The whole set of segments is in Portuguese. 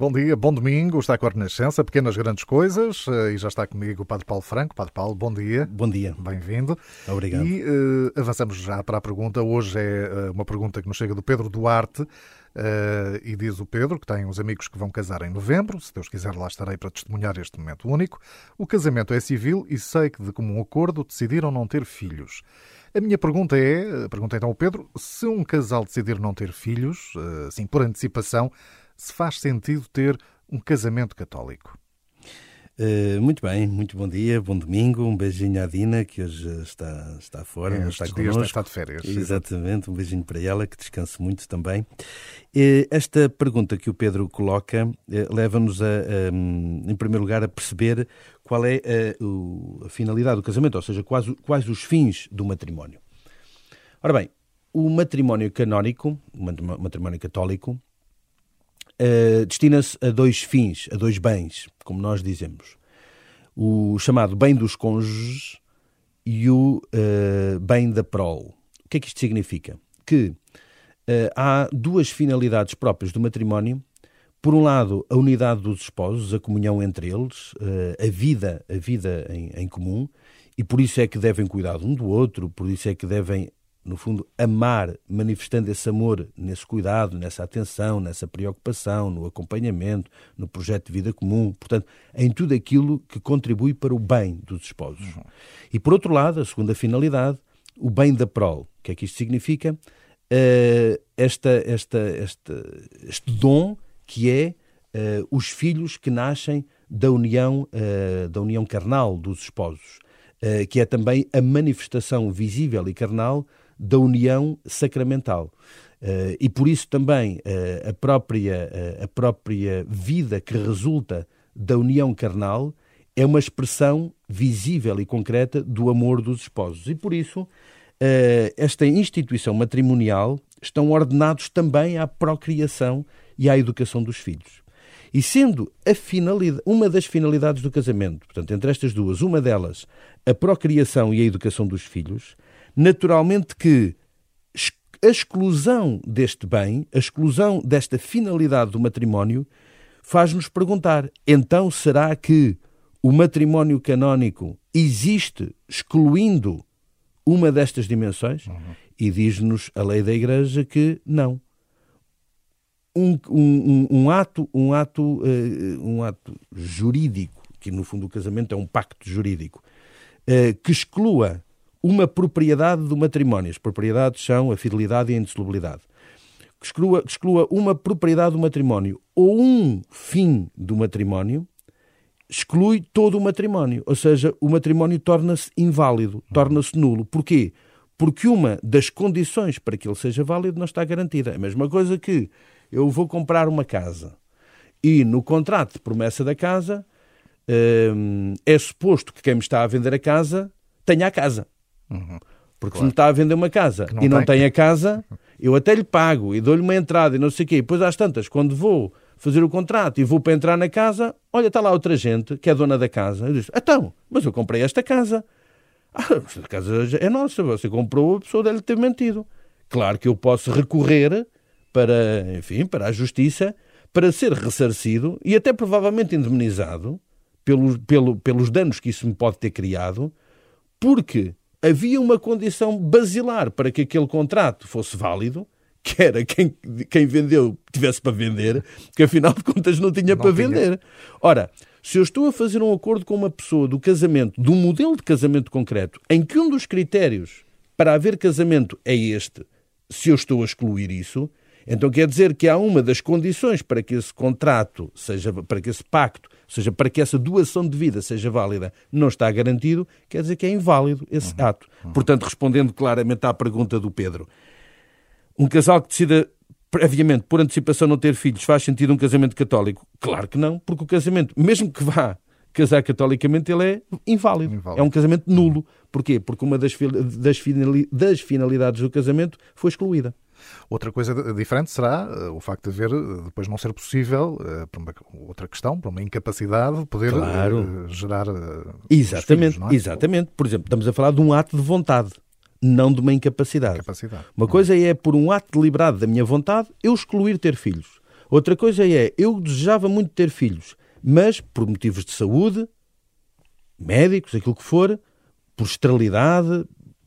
Bom dia, bom domingo, está com a Renascença, Pequenas Grandes Coisas, eh, e já está comigo o Padre Paulo Franco. Padre Paulo, bom dia. Bom dia. Bem-vindo. Obrigado. E uh, avançamos já para a pergunta. Hoje é uh, uma pergunta que nos chega do Pedro Duarte, uh, e diz o Pedro que tem uns amigos que vão casar em novembro. Se Deus quiser, lá estarei para testemunhar este momento único. O casamento é civil e sei que, de comum acordo, decidiram não ter filhos. A minha pergunta é, pergunta então ao Pedro, se um casal decidir não ter filhos, assim por antecipação, se faz sentido ter um casamento católico. Uh, muito bem, muito bom dia, bom domingo, um beijinho à Dina, que hoje está, está fora, é, está connosco. Está de férias. Exatamente, um beijinho para ela, que descanse muito também. Uh, esta pergunta que o Pedro coloca uh, leva-nos, a, a, em primeiro lugar, a perceber qual é a, o, a finalidade do casamento, ou seja, quais, quais os fins do matrimónio. Ora bem, o matrimónio canónico, o matrimónio católico, uh, destina-se a dois fins, a dois bens, como nós dizemos. O chamado bem dos cônjuges e o uh, bem da prole. O que é que isto significa? Que uh, há duas finalidades próprias do matrimónio. Por um lado, a unidade dos esposos, a comunhão entre eles, a vida, a vida em, em comum, e por isso é que devem cuidar um do outro, por isso é que devem no fundo, amar, manifestando esse amor nesse cuidado, nessa atenção, nessa preocupação, no acompanhamento, no projeto de vida comum, portanto, em tudo aquilo que contribui para o bem dos esposos. Uhum. E por outro lado, a segunda finalidade, o bem da prole. O que é que isto significa? Uh, esta, esta, esta, este dom que é uh, os filhos que nascem da união, uh, da união carnal dos esposos, que é também a manifestação visível e carnal da união sacramental. Uh, e por isso também uh, a, própria, uh, a própria vida que resulta da união carnal é uma expressão visível e concreta do amor dos esposos. E por isso, esta instituição matrimonial estão ordenados também à procriação e à educação dos filhos. E sendo uma das finalidades do casamento, portanto, entre estas duas, uma delas a procriação e a educação dos filhos, naturalmente que a exclusão deste bem, a exclusão desta finalidade do matrimónio, faz-nos perguntar: então será que o matrimónio canónico existe excluindo uma destas dimensões? Uhum. E diz-nos a lei da Igreja que não. Um, um, um ato, um, ato, uh, um ato jurídico, que no fundo o casamento é um pacto jurídico, uh, que exclua uma propriedade do matrimónio. As propriedades são a fidelidade e a indissolubilidade. Que exclua, que exclua uma propriedade do matrimónio ou um fim do matrimónio, exclui todo o matrimónio. Ou seja, o matrimónio torna-se inválido, torna-se nulo. Porquê? Porque uma das condições para que ele seja válido não está garantida. É a mesma coisa que eu vou comprar uma casa e no contrato de promessa da casa hum, é suposto que quem me está a vender a casa tenha a casa. Uhum. Porque claro. se me está a vender uma casa não e não tem. tem a casa, eu até lhe pago e dou-lhe uma entrada e não sei o quê. E depois, às tantas, quando vou fazer o contrato e vou para entrar na casa, olha, está lá outra gente que é dona da casa. Eu digo, então, mas eu comprei esta casa. Ah, esta casa é nossa, você comprou, a pessoa deve ter mentido. Claro que eu posso recorrer para, enfim, para a justiça, para ser ressarcido e até provavelmente indemnizado pelo, pelo, pelos danos que isso me pode ter criado, porque havia uma condição basilar para que aquele contrato fosse válido, que era quem, quem vendeu tivesse para vender, que afinal de contas não tinha não para tinha. vender. Ora, se eu estou a fazer um acordo com uma pessoa do casamento, de um modelo de casamento concreto, em que um dos critérios para haver casamento é este, se eu estou a excluir isso, então quer dizer que há uma das condições para que esse contrato seja, para que esse pacto, seja, para que essa doação de vida seja válida, não está garantido, quer dizer que é inválido esse uhum. ato. Uhum. Portanto, respondendo claramente à pergunta do Pedro, um casal que decida previamente, por antecipação, não ter filhos, faz sentido um casamento católico? Claro que não, porque o casamento, mesmo que vá casar catolicamente, ele é inválido. inválido. É um casamento nulo. Porquê? Porque uma das, das finalidades do casamento foi excluída. Outra coisa diferente será uh, o facto de haver, uh, depois não ser possível, uh, para uma, outra questão, para uma incapacidade, poder claro. gerar. exatamente, filhos, é? exatamente. Por exemplo, estamos a falar de um ato de vontade, não de uma incapacidade. incapacidade. Uma coisa é, por um ato deliberado da minha vontade, eu excluir ter filhos. Outra coisa é, eu desejava muito ter filhos, mas por motivos de saúde, médicos, aquilo que for, por esterilidade,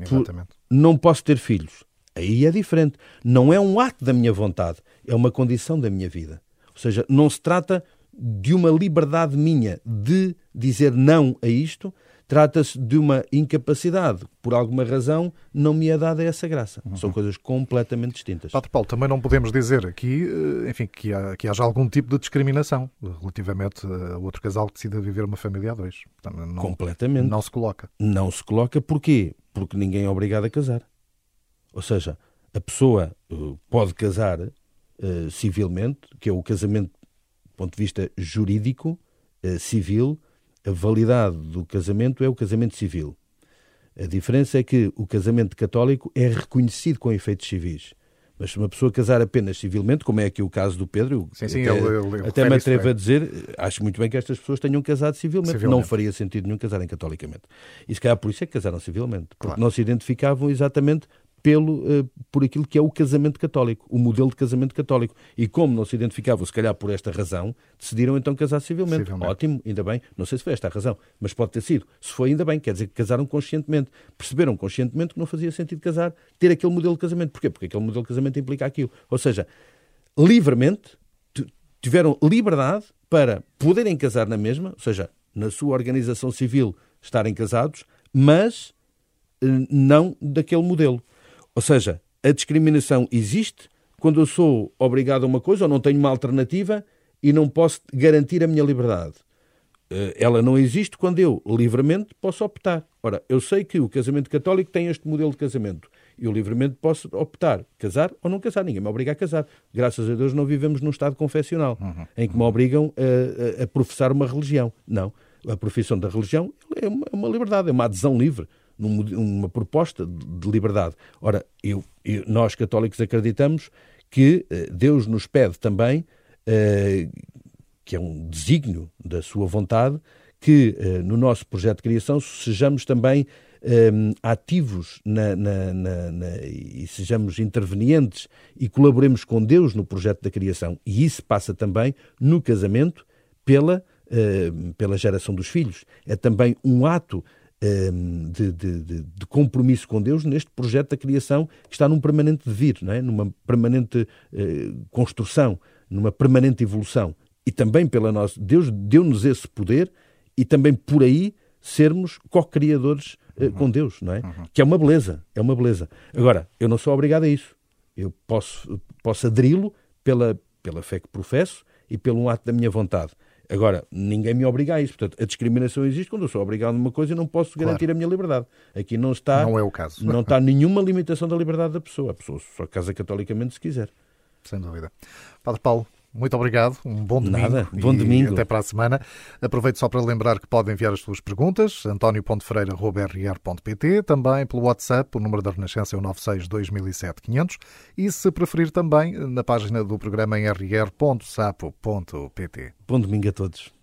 por... não posso ter filhos. Aí é diferente. Não é um ato da minha vontade, é uma condição da minha vida. Ou seja, não se trata de uma liberdade minha de dizer não a isto, trata-se de uma incapacidade. Por alguma razão, não me é dada essa graça. Uhum. São coisas completamente distintas. Padre Paulo, também não podemos dizer aqui, eh, enfim, que, há, que haja algum tipo de discriminação relativamente a outro casal que decida viver uma família a dois. não, completamente. Não se coloca. Não se coloca porquê? Porque ninguém é obrigado a casar. Ou seja, a pessoa eh, pode casar uh, civilmente, que é o casamento do ponto de vista jurídico, uh, civil, a validade do casamento é o casamento civil. A diferença é que o casamento católico é reconhecido com efeitos civis. Mas se uma pessoa casar apenas civilmente, como é aqui o caso do Pedro, sim, sim, até, ele, ele até me atrevo a dizer, acho muito bem que estas pessoas tenham casado civilmente. civilmente. Não faria sentido nenhum casarem catolicamente. E se calhar por isso é que casaram civilmente, porque claro. não se identificavam exatamente pelo, uh, por aquilo que é o casamento católico, o modelo de casamento católico. E como não se identificavam, se calhar por esta razão, decidiram então casar civilmente. civilmente. Ótimo, ainda bem. Não sei se foi esta a razão, mas pode ter sido. Se foi, ainda bem. Quer dizer que casaram conscientemente. Perceberam conscientemente que não fazia sentido casar, ter aquele modelo de casamento. Porquê? Porque aquele modelo de casamento implica aquilo. Ou seja, livremente, tiveram liberdade para poderem casar na mesma, ou seja, na sua organização civil estarem casados, mas eh, não daquele modelo. Ou seja, a discriminação existe quando eu sou obrigado a uma coisa ou não tenho uma alternativa e não posso garantir a minha liberdade. Eh, ela não existe quando eu, livremente, posso optar. Ora, eu sei que o casamento católico tem este modelo de casamento. Eu livremente posso optar, casar ou não casar. Ninguém me obriga a casar. Graças a Deus não vivemos num Estado confessional, uhum. em que me obrigam a, a, a, professar uma religião. Não. A profissão da religião é uma, é uma liberdade, é uma adesão livre numa proposta de liberdade. Ora, eu, eu, nós católicos acreditamos que uh, Deus nos pede também, uh, que é um desígnio da sua vontade, que uh, no nosso projeto de criação sejamos também ativos na, na, na, e sejamos intervenientes e colaboremos com Deus no projeto da criação. E isso passa também no casamento pela, pela geração dos filhos. É também um ato de, de, de, compromisso com Deus neste projeto da criação que está num permanente devir, não é? numa permanente eh, construção, numa permanente evolução. E também pela nossa. Deus deu-nos esse poder e também por aí sermos co-criadores eh, uhum. com Deus, não é? Uhum. Que é uma beleza, é uma beleza. Agora, eu não sou obrigado a isso. Eu posso, posso aderi-lo pela, pela fé que professo e pelo ato da minha vontade. Agora, ninguém me obriga a isso. Portanto, a discriminação existe quando eu sou obrigado a uma coisa e não posso garantir claro. a minha liberdade. Aqui não está. Não é o caso. Não está nenhuma limitação da liberdade da pessoa. A pessoa só casa catolicamente se quiser. Sem dúvida. Padre Paulo, muito obrigado. Um bom domingo. Nada. Bom domingo. Até para a semana. Aproveito só para lembrar que podem enviar as suas perguntas. antonio.freira.rr.pt Também pelo WhatsApp. O número da Renascença é o 96 2007 500. E se preferir também na página do programa em rr.sapo.pt. Bom domingo a todos.